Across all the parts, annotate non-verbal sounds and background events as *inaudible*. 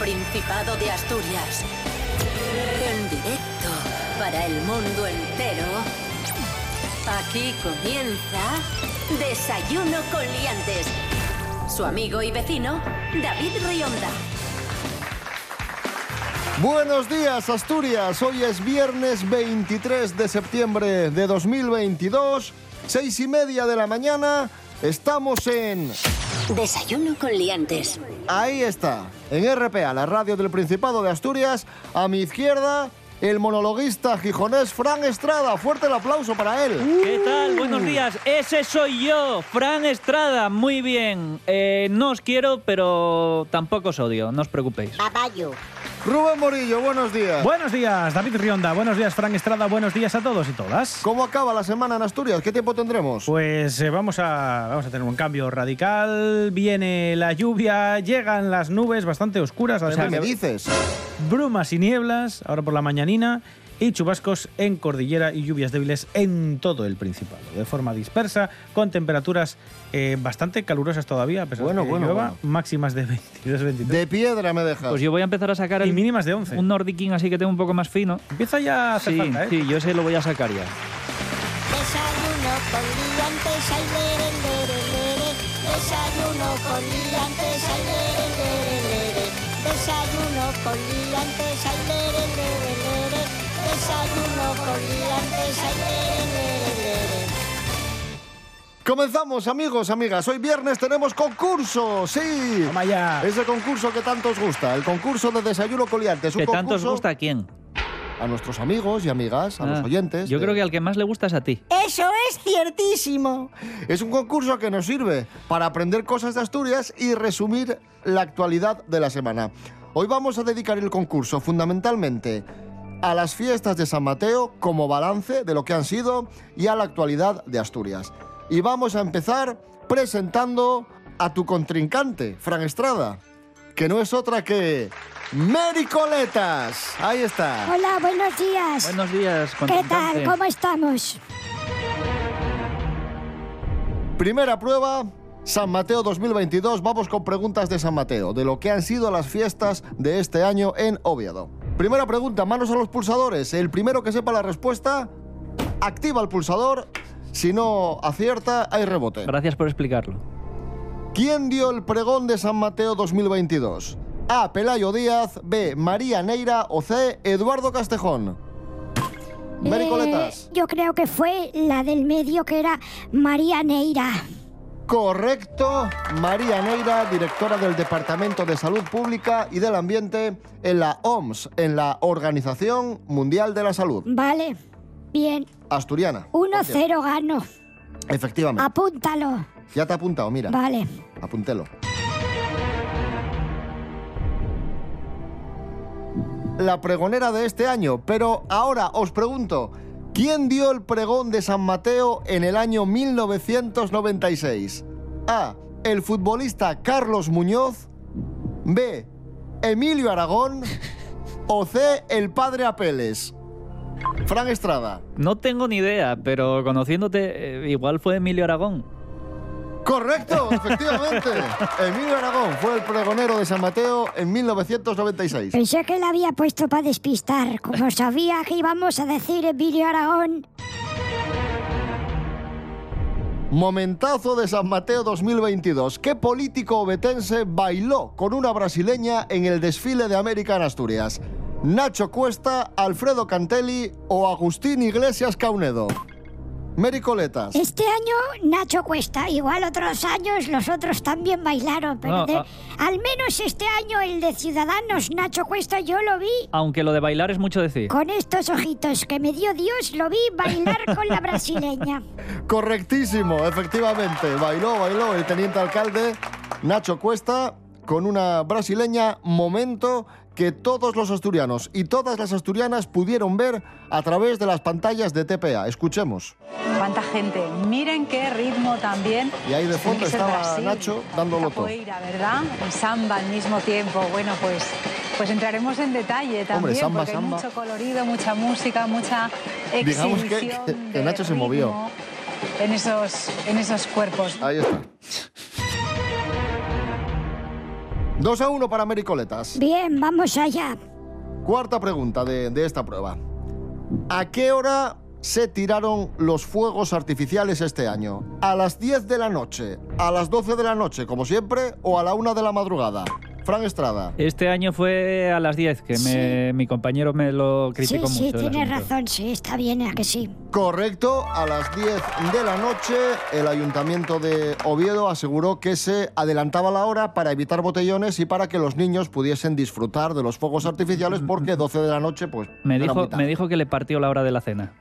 Principado de Asturias. En directo para el mundo entero. Aquí comienza Desayuno con Liantes. Su amigo y vecino, David Rionda. Buenos días, Asturias. Hoy es viernes 23 de septiembre de 2022, seis y media de la mañana. Estamos en. Desayuno con Liantes. Ahí está, en RPA, la radio del Principado de Asturias. A mi izquierda, el monologuista gijonés Fran Estrada. Fuerte el aplauso para él. ¿Qué tal? Buenos días. Ese soy yo, Fran Estrada. Muy bien. Eh, no os quiero, pero tampoco os odio. No os preocupéis. Papayo. Rubén Morillo, buenos días. Buenos días, David Rionda. Buenos días, Fran Estrada. Buenos días a todos y todas. ¿Cómo acaba la semana en Asturias? ¿Qué tiempo tendremos? Pues eh, vamos, a, vamos a tener un cambio radical. Viene la lluvia, llegan las nubes bastante oscuras. ¿Qué me dices? brumas y nieblas, ahora por la mañanina, y chubascos en cordillera y lluvias débiles en todo el Principado, de forma dispersa, con temperaturas eh, bastante calurosas todavía, a pesar Bueno, de que bueno, llueva, bueno. máximas de 22, 23 De piedra me dejas. Pues yo voy a empezar a sacar y el, mínimas de 11. un Nordic así que tengo un poco más fino. Empieza ya a hacer Sí, falta, ¿eh? sí, yo ese lo voy a sacar ya. Desayuno con liantes, ay, lere, lere, lere. Desayuno con liantes, ay, lere, lere, lere. Desayuno con liantes, ay, lere, lere, lere. Comenzamos, amigos, amigas. Hoy viernes tenemos concurso. Sí. Toma ya. Ese concurso que tanto os gusta, el concurso de desayuno coliantes. ¿Que tanto os concurso gusta a quién? a nuestros amigos y amigas, a los Ah, oyentes. Yo de- creo que al que más le gusta es a ti. Eso es ciertísimo. Es un concurso que nos sirve para aprender cosas de Asturias y resumir la actualidad de la semana. Hoy vamos a dedicar el concurso fundamentalmente a las fiestas de San Mateo como balance de lo que han sido y a la actualidad de Asturias. Y vamos a empezar presentando a tu contrincante, Fran Estrada, que no es otra que Mary Coletas. Ahí está. Hola, buenos días. Buenos días, ¿Qué tal? ¿Cómo estamos? Primera prueba, San Mateo 2022. Vamos con preguntas de San Mateo, de lo que han sido las fiestas de este año en Oviedo. Primera pregunta, manos a los pulsadores. El primero que sepa la respuesta, activa el pulsador. Si no acierta, hay rebote. Gracias por explicarlo. ¿Quién dio el pregón de San Mateo 2022? A. Pelayo Díaz, B. María Neira o C. Eduardo Castejón. Eh, Coletas. yo creo que fue la del medio que era María Neira. Correcto. María Neira, directora del Departamento de Salud Pública y del Ambiente en la OMS, en la Organización Mundial de la Salud. Vale, bien. Asturiana. 1-0 gano. Efectivamente. Apúntalo. Ya te he apuntado, mira. Vale. Apúntelo. La pregonera de este año, pero ahora os pregunto, ¿quién dio el pregón de San Mateo en el año 1996? A. El futbolista Carlos Muñoz. B. Emilio Aragón. O C. El padre Apeles. Fran Estrada. No tengo ni idea, pero conociéndote, eh, igual fue Emilio Aragón. Correcto, efectivamente. *laughs* Emilio Aragón fue el pregonero de San Mateo en 1996. Pensé que la había puesto para despistar. Como sabía que íbamos a decir Emilio Aragón. Momentazo de San Mateo 2022. ¿Qué político obetense bailó con una brasileña en el desfile de América en Asturias? ¿Nacho Cuesta, Alfredo Cantelli o Agustín Iglesias Caunedo? Mary Coletas. Este año Nacho Cuesta. Igual otros años los otros también bailaron. Pero No, de- ah. al menos este año el de Ciudadanos, Nacho Cuesta, yo lo vi Aunque lo de bailar es mucho decir. Con estos ojitos que me dio Dios, lo vi bailar con la brasileña. *laughs* Correctísimo, efectivamente. Bailó, bailó el teniente alcalde Nacho Cuesta con una brasileña. Momento que todos los asturianos y todas las asturianas pudieron ver a través de las pantallas de TPA. Escuchemos. Cuánta gente. Miren qué ritmo también. Y ahí de fondo estaba Brasil. Nacho dándolo todo. ¿verdad? Y samba al mismo tiempo. Bueno, pues, pues entraremos en detalle también. samba, porque samba. hay mucho colorido, mucha música, mucha exhibición Digamos que- que- que Nacho se movió. En esos, en esos cuerpos. Ahí está. 2 a 1 para Mericoletas. Bien, vamos allá. Cuarta pregunta de, de esta prueba. ¿A qué hora se tiraron los fuegos artificiales este año? ¿A las 10 de la noche, a las 12 de la noche, como siempre, o a la 1 de la madrugada? Fran Estrada. Este año fue a las 10, que me- mi compañero me lo criticó sí, sí, mucho. el tienes razón, sí, está bien, ¿a que sí? Correcto, a las 10 de la noche el ayuntamiento de Oviedo aseguró que se adelantaba la hora para evitar botellones y para que los niños pudiesen disfrutar de los fuegos artificiales porque 12 de la noche pues Me era dijo, me dijo que le partió la hora de la cena.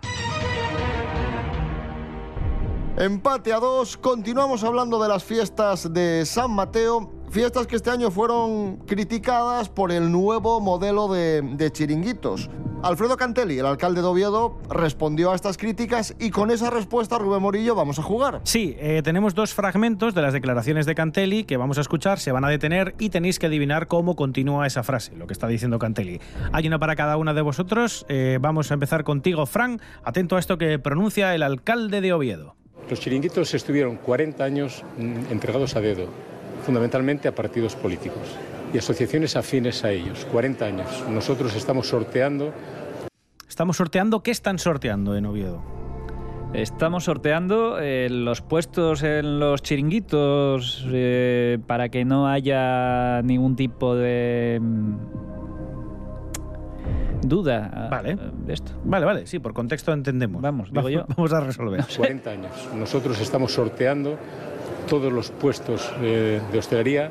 Empate a dos. Continuamos hablando de las fiestas de San Mateo. Fiestas que este año fueron criticadas por el nuevo modelo de, de chiringuitos. Alfredo Cantelli, el alcalde de Oviedo, respondió a estas críticas y con esa respuesta, Rubén Morillo, vamos a jugar. Sí, eh, tenemos dos fragmentos de las declaraciones de Cantelli que vamos a escuchar, se van a detener y tenéis que adivinar cómo continúa esa frase, lo que está diciendo Cantelli. Hay una para cada una de vosotros. eh, vamos a empezar contigo, Fran. Atento a esto que pronuncia el alcalde de Oviedo. Los chiringuitos estuvieron 40 años mm, entregados a dedo, fundamentalmente a partidos políticos y asociaciones afines a ellos. 40 años. Nosotros estamos sorteando Estamos sorteando. ¿Qué están sorteando en Oviedo? Estamos sorteando eh, los puestos en los chiringuitos eh, para que no haya ningún tipo de mm, duda ah, Vale. de esto. Vale, vale, sí, por contexto entendemos. Vamos, digo yo. *laughs* Vamos a resolver. 40 años. Nosotros estamos sorteando todos los puestos eh, de hostelería.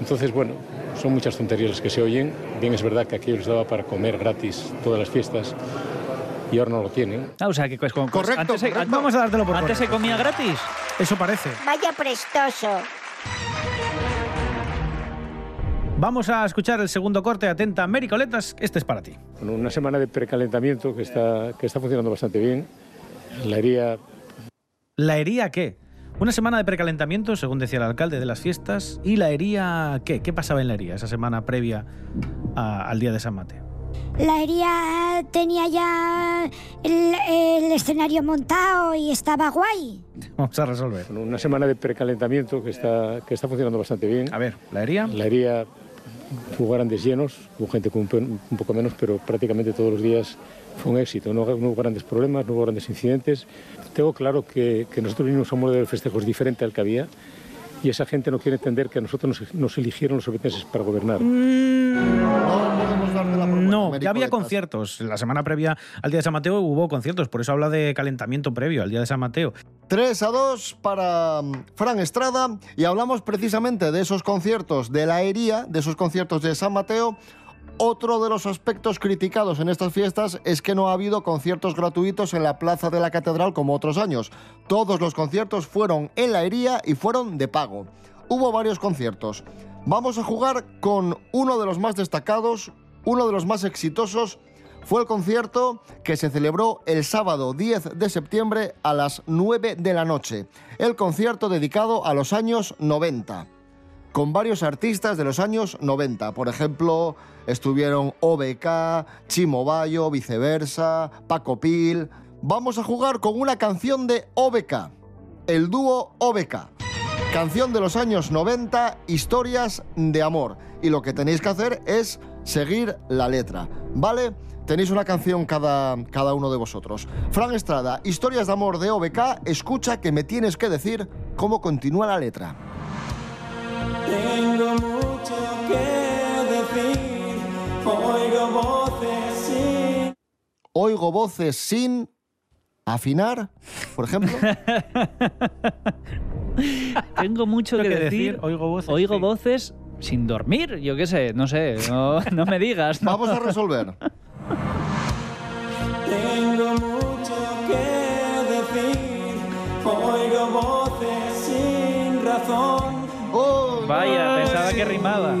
Entonces, bueno, son muchas tonterías las que se oyen. Bien es verdad que aquello les daba para comer gratis todas las fiestas y ahora no lo tienen. Ah, o sea que pues, Correcto, antes, se- correcto. antes- Vamos a dártelo por antes se comía gratis. Eso parece. Vaya prestoso. Vamos a escuchar el segundo corte. Atenta, Mericoletas. Este es para ti. Bueno, una semana de precalentamiento que está, que está funcionando bastante bien. La herida ¿La hería qué? Una semana de precalentamiento, según decía el alcalde de las fiestas. ¿Y la hería qué? ¿Qué pasaba en la hería esa semana previa a- al día de San Mateo? La herida tenía ya el, el escenario montado y estaba guay. Vamos a resolver. Bueno, una semana de precalentamiento que está, que está funcionando bastante bien. A ver, ¿la hería? La herida hubo grandes llenos, hubo gente con un, un poco menos, pero prácticamente todos los días fue un éxito. No, no hubo grandes problemas, no hubo grandes incidentes. Tengo claro que, que nosotros venimos a un modelo de festejos diferente al que había y esa gente no quiere entender que a nosotros nos, nos eligieron los obetenses para gobernar. No propuesta, No, ya había conciertos. La semana previa al día de San Mateo hubo conciertos, por eso habla de calentamiento previo al día de San Mateo. 3 a 2 para mm, Fran Estrada y hablamos precisamente de esos conciertos de la hería, de esos conciertos de San Mateo. Otro de los aspectos criticados en estas fiestas es que no ha habido conciertos gratuitos en la plaza de la catedral como otros años. Todos los conciertos fueron en la hería y fueron de pago. Hubo varios conciertos. Vamos a jugar con uno de los más destacados, uno de los más exitosos fue el concierto que se celebró el sábado 10 de septiembre a las 9 de la noche. El concierto dedicado a los años 90, con varios artistas de los años 90. Por ejemplo, estuvieron OBK, Chimo Bayo, Viceversa, Paco Pil. Vamos a jugar con una canción de OBK, el dúo OBK. Canción de los años 90, historias de amor. Y lo que tenéis que hacer es seguir la letra, ¿vale? Tenéis una canción cada, cada uno de vosotros. Fran Estrada, historias de amor de OBK, escucha que me tienes que decir cómo continúa la letra. Tengo mucho que decir, oigo voces sin Oigo voces sin afinar, por ejemplo. *laughs* Tengo mucho que, que decir. decir, oigo voces, Oigo sí. voces sin dormir. Yo qué sé, no sé. No, no me digas. ¿no? Vamos a resolver. Tengo mucho que decir, oigo voces sin razón. Oh, Vaya, pensaba que rimaba. *laughs*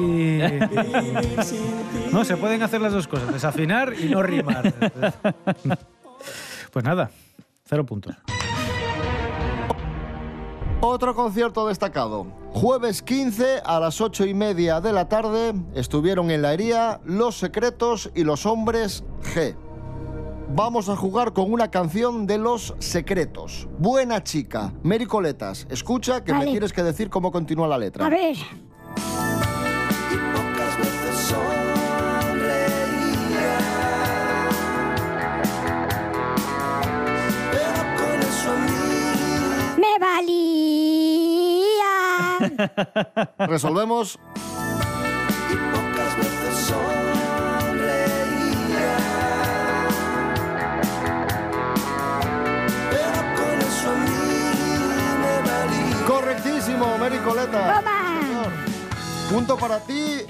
No, se pueden hacer las dos cosas, desafinar y no rimar. Pues nada, cero puntos. Otro concierto destacado. Jueves 15 a las 8 y media de la tarde estuvieron en la hería Los Secretos y Los Hombres G. Vamos a jugar con una canción de Los Secretos. Buena chica. Mary Coletas, escucha que me tienes que decir cómo continúa la letra. A ver, y pocas veces sonreía. Pero con eso a mí Me valía. *laughs* Resolvemos. Correctísimo, Mericoleta. Toma. Punto para ti,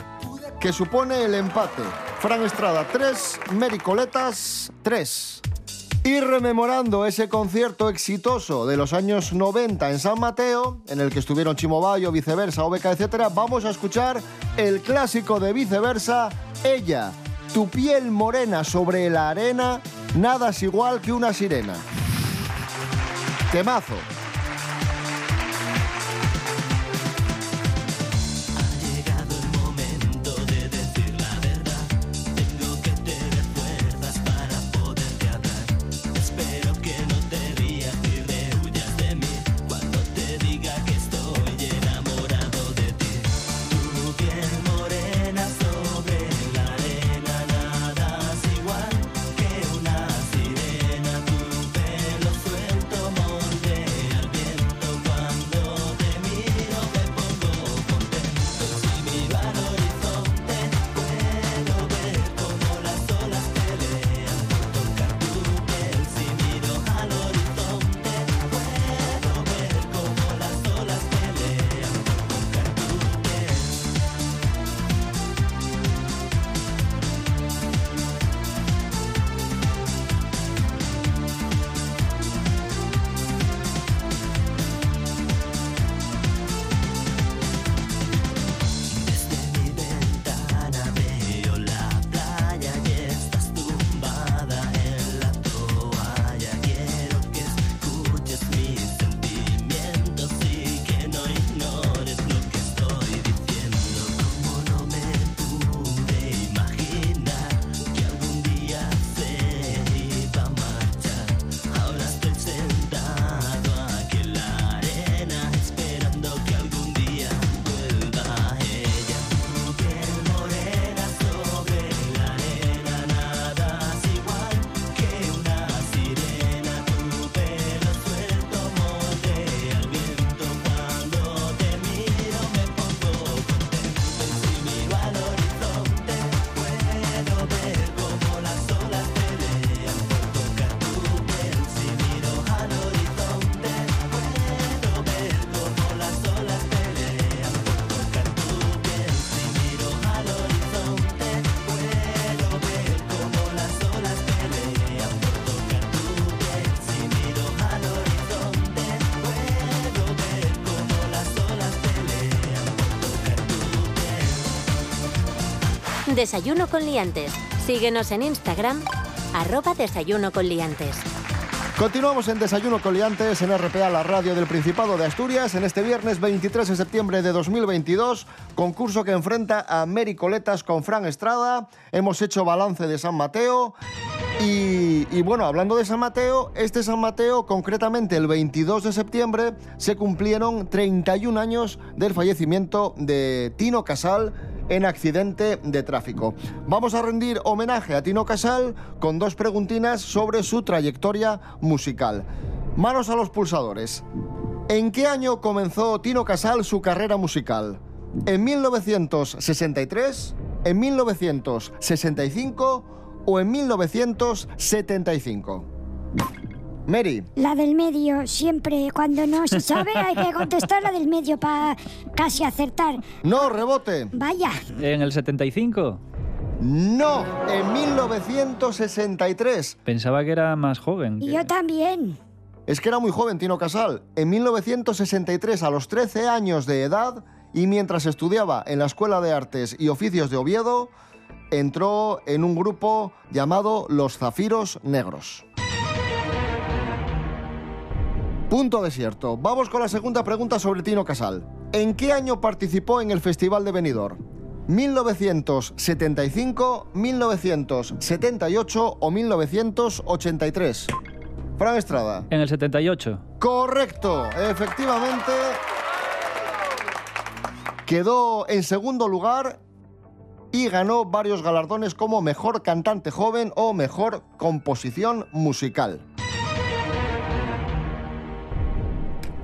que supone el empate. Fran Estrada 3, Mericoletas 3. Y rememorando ese concierto exitoso de los años 90 en San Mateo, en el que estuvieron Chimo Bayo, Viceversa, OBK, etc., vamos a escuchar el clásico de Viceversa, Ella, tu piel morena sobre la arena, nada es igual que una sirena. Temazo. Desayuno con liantes. Síguenos en Instagram, arroba desayuno con liantes. Continuamos en Desayuno Coliantes en RPA, la radio del Principado de Asturias, en este viernes 23 de septiembre de 2022, concurso que enfrenta a Mary Coletas con Fran Estrada. Hemos hecho balance de San Mateo y, y bueno, hablando de San Mateo, este San Mateo, concretamente el 22 de septiembre, se cumplieron 31 años del fallecimiento de Tino Casal en accidente de tráfico. Vamos a rendir homenaje a Tino Casal con dos preguntinas sobre su trayectoria musical. Manos a los pulsadores. ¿En qué año comenzó Tino Casal su carrera musical? ¿En 1963? ¿En 1965? ¿O en 1975? Mary. La del medio, siempre, cuando no se sabe, hay que contestar la del medio para casi acertar. No, rebote. Vaya, ¿En el 75? No, en 1963. Pensaba que era más joven. y yo también. Es que era muy joven Tino Casal. En 1963, a los 13 años de edad, y mientras estudiaba en la Escuela de Artes y Oficios de Oviedo, entró en un grupo llamado Los Zafiros Negros. Punto desierto. Vamos con la segunda pregunta sobre Tino Casal. ¿En qué año participó en el Festival de Benidorm? ¿1975, 1978 o 1983? Fran Estrada. En el 78. Correcto, efectivamente. Quedó en segundo lugar y ganó varios galardones como Mejor Cantante Joven o Mejor Composición Musical.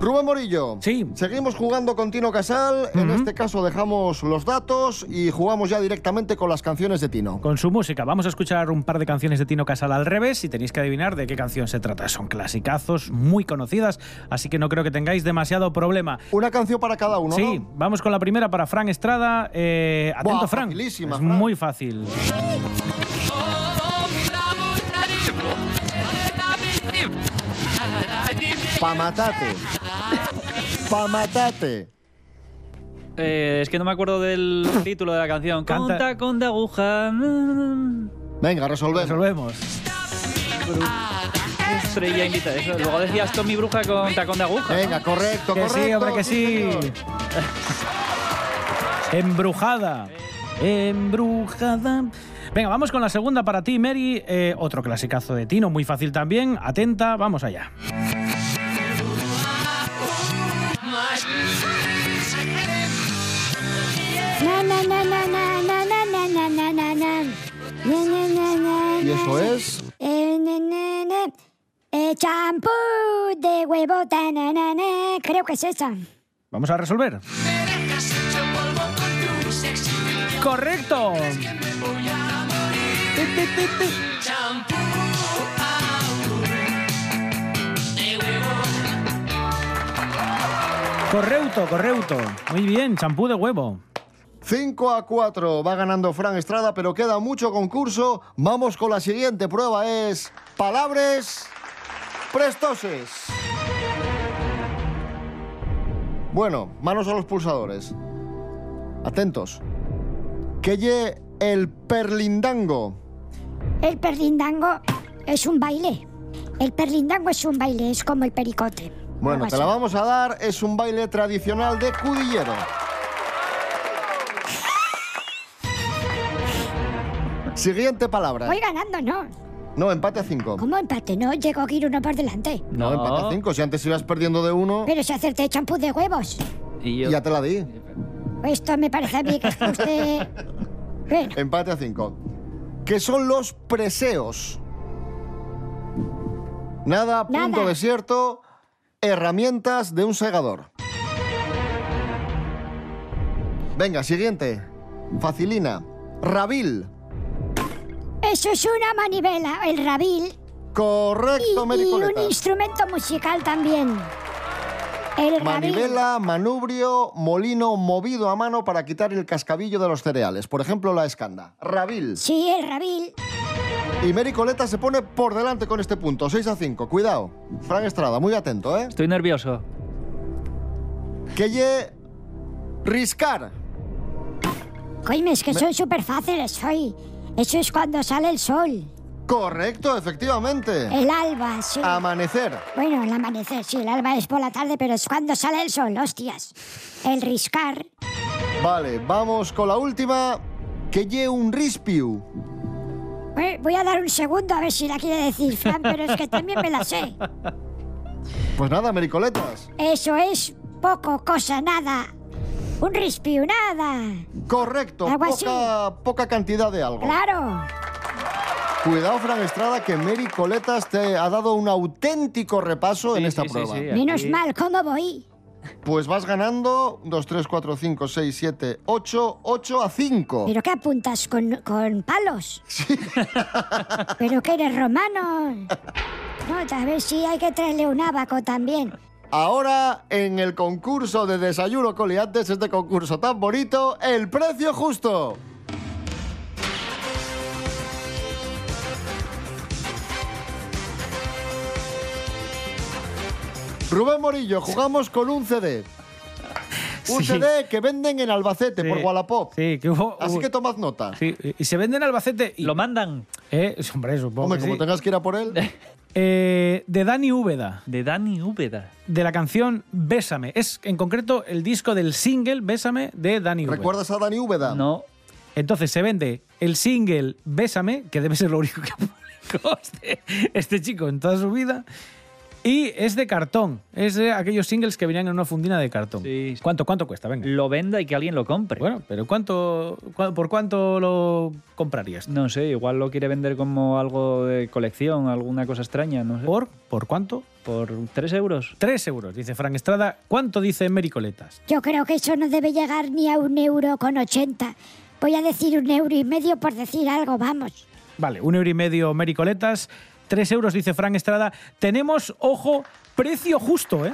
Rubén Morillo. Sí. Seguimos jugando con Tino Casal. En este caso dejamos los datos y jugamos ya directamente con las canciones de Tino. Con su música. Vamos a escuchar un par de canciones de Tino Casal al revés y tenéis que adivinar de qué canción se trata. Son clasicazos muy conocidas, así que no creo que tengáis demasiado problema. Una canción para cada uno, Sí, ¿no? vamos con la primera para Fran Estrada. Eh, atento, Buah, Fran. Es Fran. muy fácil. Pa' matate. Pa' matate. Eh, es que no me acuerdo del título de la canción. Canta- Con tacón de aguja. Venga, resolvemos. Resolvemos. Estrella invita. Eso. Luego decías Tommy Bruja con tacón de aguja. ¿no? Venga, correcto, Que correcto. sí, hombre, que sí. *laughs* Embrujada. Embrujada. Venga, vamos con la segunda para ti, Mary. Eh, otro clasicazo de Tino, muy fácil también. Atenta, vamos allá. Esto es. Eh, eh, champú de huevo, creo que es esa. Vamos a resolver. Correcto. Correcto, correcto. Muy bien, champú de huevo. 5 a 4 va ganando Fran Estrada, pero queda mucho concurso. Vamos con la siguiente prueba, es palabras prestoses. Bueno, manos a los pulsadores. Atentos. Que lle el perlindango. El perlindango es un baile. El perlindango es un baile, es como el pericote. Bueno, te la vamos a dar. Es un baile tradicional de cudillero. Siguiente palabra. Voy ganando, ¿no? No, empate a 5. ¿Cómo empate? No, llego a ir uno por delante. No, empate a 5. Si antes ibas perdiendo de uno, Pero si acerté champú de huevos. Y yo. ya te la di. Esto me parece a mí que está usted... *laughs* Bueno, Empate a 5. ¿Qué son los preseos? Nada, punto Nada. desierto, herramientas de un segador. Venga, siguiente. Facilina. Rabil. Eso es una manivela, el rabil. Y, Correcto, y un Mericoletas. instrumento musical también. El rabil. Manivela, manubrio, molino movido a mano para quitar el cascabillo de los cereales. Por ejemplo, la escanda. Rabil. Sí, el rabil. Y Mericoleta se pone por delante con este punto. 6 a 5. Cuidado. Fran Estrada, muy atento, ¿eh? Estoy nervioso. Que lle... Riscar. Coime, es que son súper fáciles hoy. Eso es cuando sale el sol. Correcto, efectivamente. El alba, sí. Amanecer. Bueno, el amanecer, sí, el alba es por la tarde, pero es cuando sale el sol, hostias. El riscar. Vale, vamos con la última. Que lle un rispiu. Eh, Voy a dar un segundo a ver si la quiere decir Fran, pero es que también me la sé. Pues nada, Mericoletas. Eso es poco, cosa, nada. Un rispiu, nada. Correcto, Algo así. poca, poca cantidad de algo. Claro. Cuidado, Fran Estrada, que Mary Coletas te ha dado un auténtico repaso en Sí, esta sí, sí, prueba. sí. Menos mal, ¿cómo voy? Pues vas ganando 2, 3, 4, 5, 6, 7, 8, 8 a 5. ¿Pero qué apuntas con, con palos? ¿Pero que eres romano? *laughs* No, a ver si hay que traerle un abaco también. Ahora, en el concurso de Desayuno Coliantes, este concurso tan bonito, el precio justo. Rubén Morillo, jugamos con un CD. Un Sí. CD que venden en Albacete Sí. por Wallapop. Sí, que hubo. Así hubo- que tomad nota. sí, y se venden en Albacete. Y, Lo mandan. eh, hombre, supongo Hombre, como sí. tengas que ir a por él. *laughs* Eh, de Dani Úbeda, De Dani Úbeda. de la canción Bésame. Es en concreto el disco del single Bésame de Dani Úbeda. ¿Recuerdas a Dani Úbeda? No. Entonces se vende el single Bésame, que debe ser lo único que publicó *laughs* este, este chico en toda su vida. Y es de cartón. Es de aquellos singles que venían en una fundina de cartón. Sí. ¿Cuánto, cuánto cuesta? Venga. Lo venda y que alguien lo compre. Bueno, pero ¿cuánto, ¿por cuánto lo comprarías? No sé, igual lo quiere vender como algo de colección, alguna cosa extraña, no sé. ¿Por? ¿Por cuánto? ¿Por 3 euros? 3 euros, dice Fran Estrada. ¿Cuánto dice Mericoletas? Yo creo que eso no debe llegar ni a un euro con ochenta. Voy a decir un euro y medio por decir algo, vamos. Vale, un euro y medio Mericoletas. 3 euros, dice Fran Estrada. Tenemos, ojo, precio justo, ¿eh?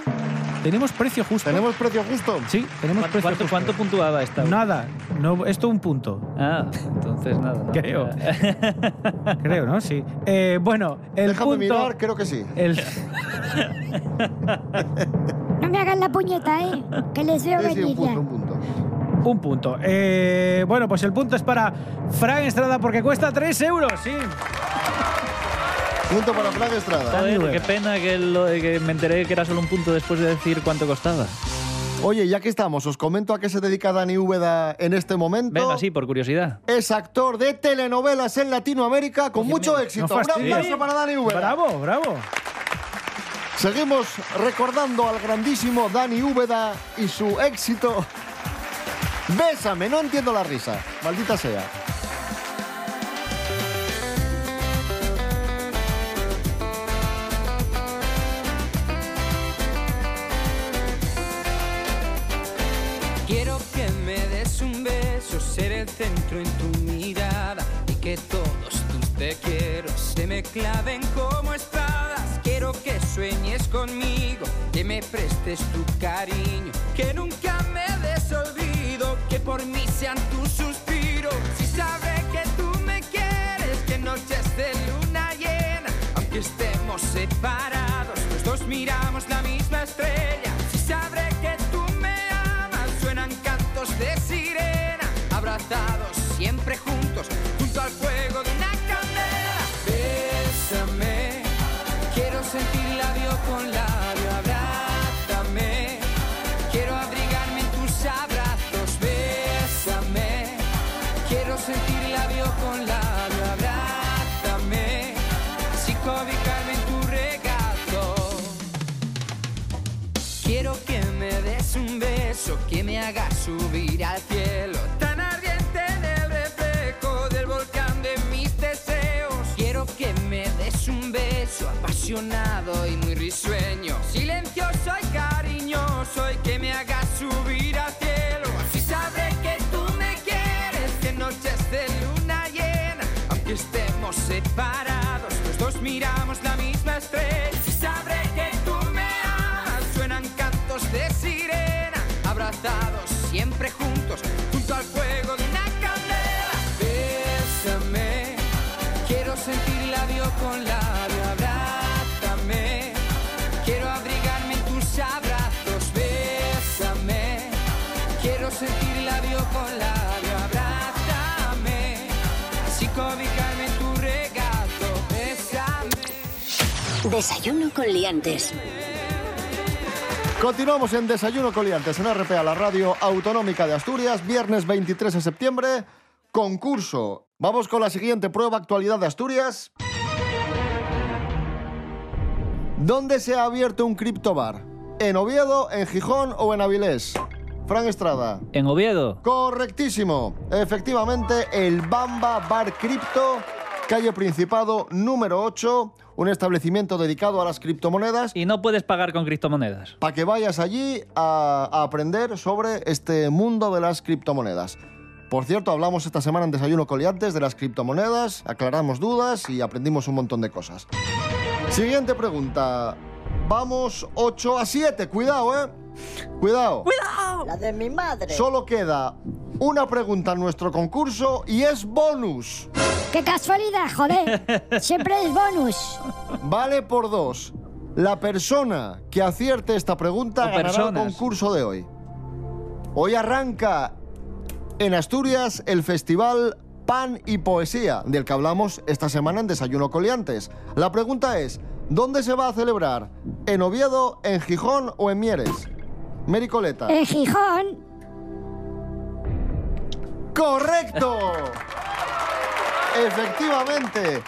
Tenemos precio justo. ¿Tenemos precio justo? Sí, tenemos ¿Cuánto, precio cuánto, justo. cuánto puntuaba esta? Nada, no, esto un punto. Ah, entonces nada. no. Creo. *laughs* Creo, ¿no? Sí. Eh, bueno, el Déjame punto... mirar, creo que sí. El, *laughs* No me hagan la puñeta, ¿eh? Que les veo Sí, sí, venir un ya. punto, un punto. un punto. Eh, bueno, pues el punto es para Fran Estrada porque cuesta 3 euros, sí. Punto para Fran Estrada. Joder, qué pena que, lo- que me enteré que era solo un punto después de decir cuánto costaba. Oye, ya que estamos, os comento a qué se dedica Dani Úbeda en este momento. Venga, sí, por curiosidad. Es actor de telenovelas en Latinoamérica con mucho éxito. no Un aplauso para Dani Úbeda. Bravo, bravo. Seguimos recordando al grandísimo Dani Úbeda y su éxito. Bésame, no entiendo la risa. Maldita sea. Me des un beso, ser el centro en tu mirada y que todos tus te quiero se me claven como espadas. Quiero que sueñes conmigo, que me prestes tu cariño, que nunca me des olvido, que por mí sean tus suspiros. Si sabré que tú me quieres, que noches de luna llena, aunque estemos separados, los dos miramos la misma estrella. Me des un beso que me haga subir al cielo, tan ardiente en el reflejo del volcán de mis deseos. Quiero que me des un beso apasionado y muy risueño, silencioso y cariñoso y que me haga subir al cielo. Así sabré que tú me quieres, que noches de luna llena, aunque estemos separados, los dos miramos la misma estrella. Abrazados siempre juntos, junto al fuego de una candela. Bésame, quiero sentir labio con labio, abrázame, quiero abrigarme en tus abrazos. Bésame, quiero sentir labio con labio, abrázame, así cobijarme en tu regazo. Bésame. Desayuno con liantes. Continuamos en Desayuno Coliantes en RPA, la radio autonómica de Asturias, viernes 23 de septiembre, concurso. Vamos con la siguiente prueba, actualidad de Asturias. ¿Dónde se ha abierto un criptobar? ¿En Oviedo, en Gijón o en Avilés? Fran Estrada. En Oviedo. Correctísimo. Efectivamente, el Bamba Bar Cripto, calle Principado número 8, un establecimiento dedicado a las criptomonedas. Y no puedes pagar con criptomonedas. Para que vayas allí a, a aprender sobre este mundo de las criptomonedas. Por cierto, hablamos esta semana en Desayuno Coliantes de las criptomonedas, aclaramos dudas y aprendimos un montón de cosas. Siguiente pregunta. Vamos 8 a 7. Cuidado, ¿eh? Cuidado. La de mi madre. Solo queda una pregunta en nuestro concurso y es bonus. ¡Qué casualidad, joder! Siempre es bonus. Vale por dos. La persona que acierte esta pregunta O ganará personas. el concurso de hoy. Hoy arranca en Asturias el festival Pan y Poesía, del que hablamos esta semana en Desayuno Coliantes. La pregunta es, ¿dónde se va a celebrar? ¿En Oviedo, en Gijón o en Mieres? Mericoleta. En Gijón. ¡Correcto! Efectivamente.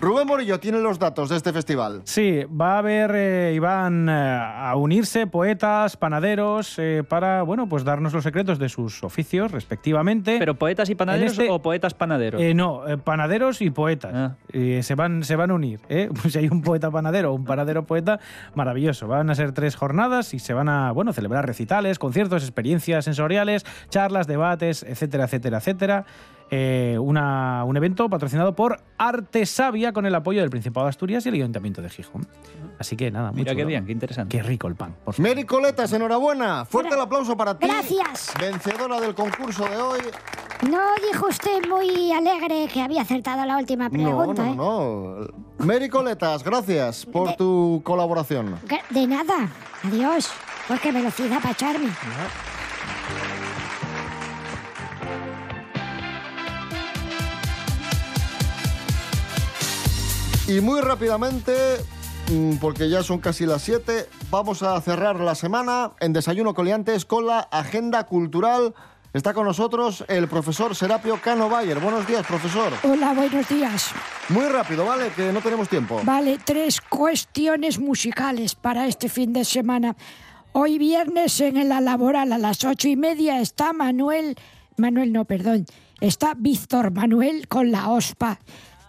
Rubén Morillo tiene los datos de este festival. Sí, va a haber eh, y van eh, a unirse poetas, panaderos, eh, para, bueno, pues darnos los secretos de sus oficios respectivamente. ¿Pero poetas y panaderos este- o poetas panaderos? Eh, no, eh, panaderos y poetas. Ah. Eh, se, van, se van a unir. ¿eh? *laughs* Pues si hay un poeta panadero o un panadero poeta, maravilloso. Van a ser tres jornadas y se van a bueno, celebrar recitales, conciertos, experiencias sensoriales, charlas, debates, etcétera, etcétera, etcétera. Eh, una- un evento patrocinado por Arte Sabia con el apoyo del Principado de Asturias y el Ayuntamiento de Gijón. Así que nada, muy Mira qué bien, qué interesante. Qué rico el pan. por favor. Mary Coletas, enhorabuena. Fuerte el aplauso para ti. Gracias. Vencedora del concurso de hoy. No dijo usted muy alegre que había acertado la última No, pregunta, no, ¿eh? no. Mary Coletas, gracias por tu colaboración. De nada. Adiós. Pues qué velocidad para echarme. Y muy rápidamente, mm, porque ya son casi las 7, vamos a cerrar la semana en Desayuno Coliantes con la agenda cultural. Está con nosotros el profesor Serapio Cano Bayer. Buenos días, profesor. Hola, buenos días. Muy rápido, ¿vale? Que no tenemos tiempo. Vale, tres cuestiones musicales para este fin de semana. Hoy viernes en la laboral a las ocho y media está Manuel, Manuel no, perdón, está Víctor Manuel con la OSPA.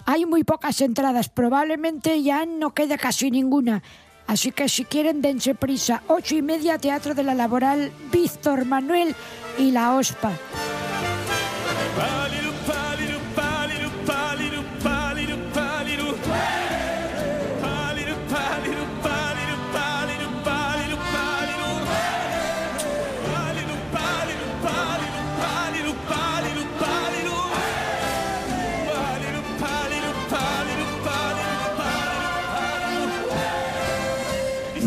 Hay muy pocas entradas, probablemente ya no quede casi ninguna. Así que si quieren dense prisa, ocho y media Teatro de la Laboral, Víctor Manuel y la OSPA.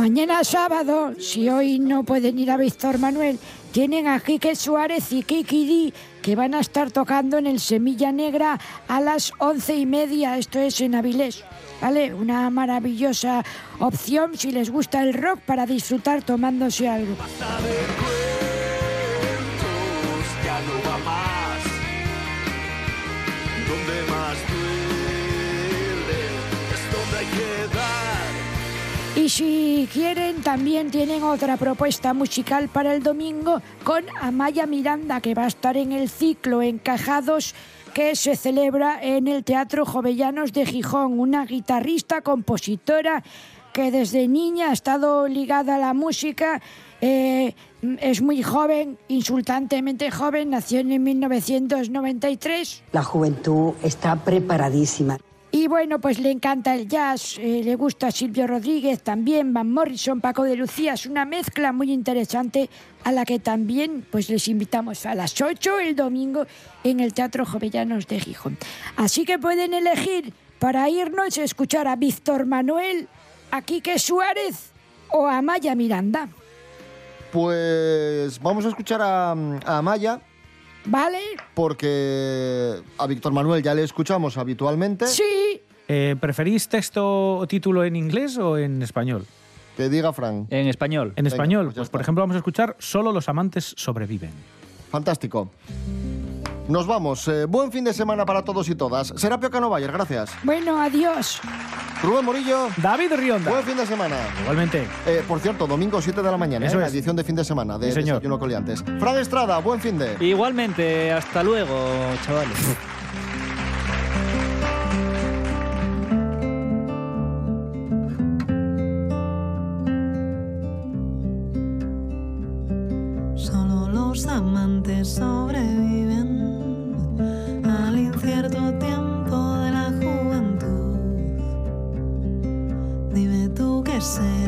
Mañana sábado, si hoy no pueden ir a Víctor Manuel, tienen a Quique Suárez y Kiki Di, que van a estar tocando en el Semilla Negra a las once y media, esto es en Avilés. ¿Vale? Una maravillosa opción si les gusta el rock para disfrutar tomándose algo. Y si quieren, también tienen otra propuesta musical para el domingo con Amaya Miranda, que va a estar en el ciclo Encajados que se celebra en el Teatro Jovellanos de Gijón. Una guitarrista, compositora que desde niña ha estado ligada a la música. eh, es muy joven, insultantemente joven, nació en 1993. La juventud está preparadísima. Y bueno, pues le encanta el jazz, eh, le gusta Silvio Rodríguez también, Van Morrison, Paco de Lucía, es una mezcla muy interesante a la que también pues les invitamos a las 8 el domingo en el Teatro Jovellanos de Gijón. Así que pueden elegir para irnos a escuchar a Víctor Manuel, a Quique Suárez o a Maya Miranda. Pues vamos a escuchar a, a Amaya, ¿Vale? porque a Víctor Manuel ya le escuchamos habitualmente. Sí. Eh, ¿Preferís texto o título en inglés o en español? Que diga Frank. En español. En Venga, español, pues pues, por ejemplo, vamos a escuchar Solo los amantes sobreviven. Fantástico. Nos vamos. Eh, buen fin de semana para todos y todas. Serapio Cano Bayer, gracias. Bueno, adiós. Rubén Morillo. David Rionda. Buen fin de semana. Igualmente. Eh, por cierto, domingo 7 de la mañana, Eso ¿eh? la es. edición de fin de semana de Sí, señor. Desayuno Coliantes. Fran Estrada, buen fin de. Igualmente, hasta luego, chavales. Solo los amantes sobreviven percent.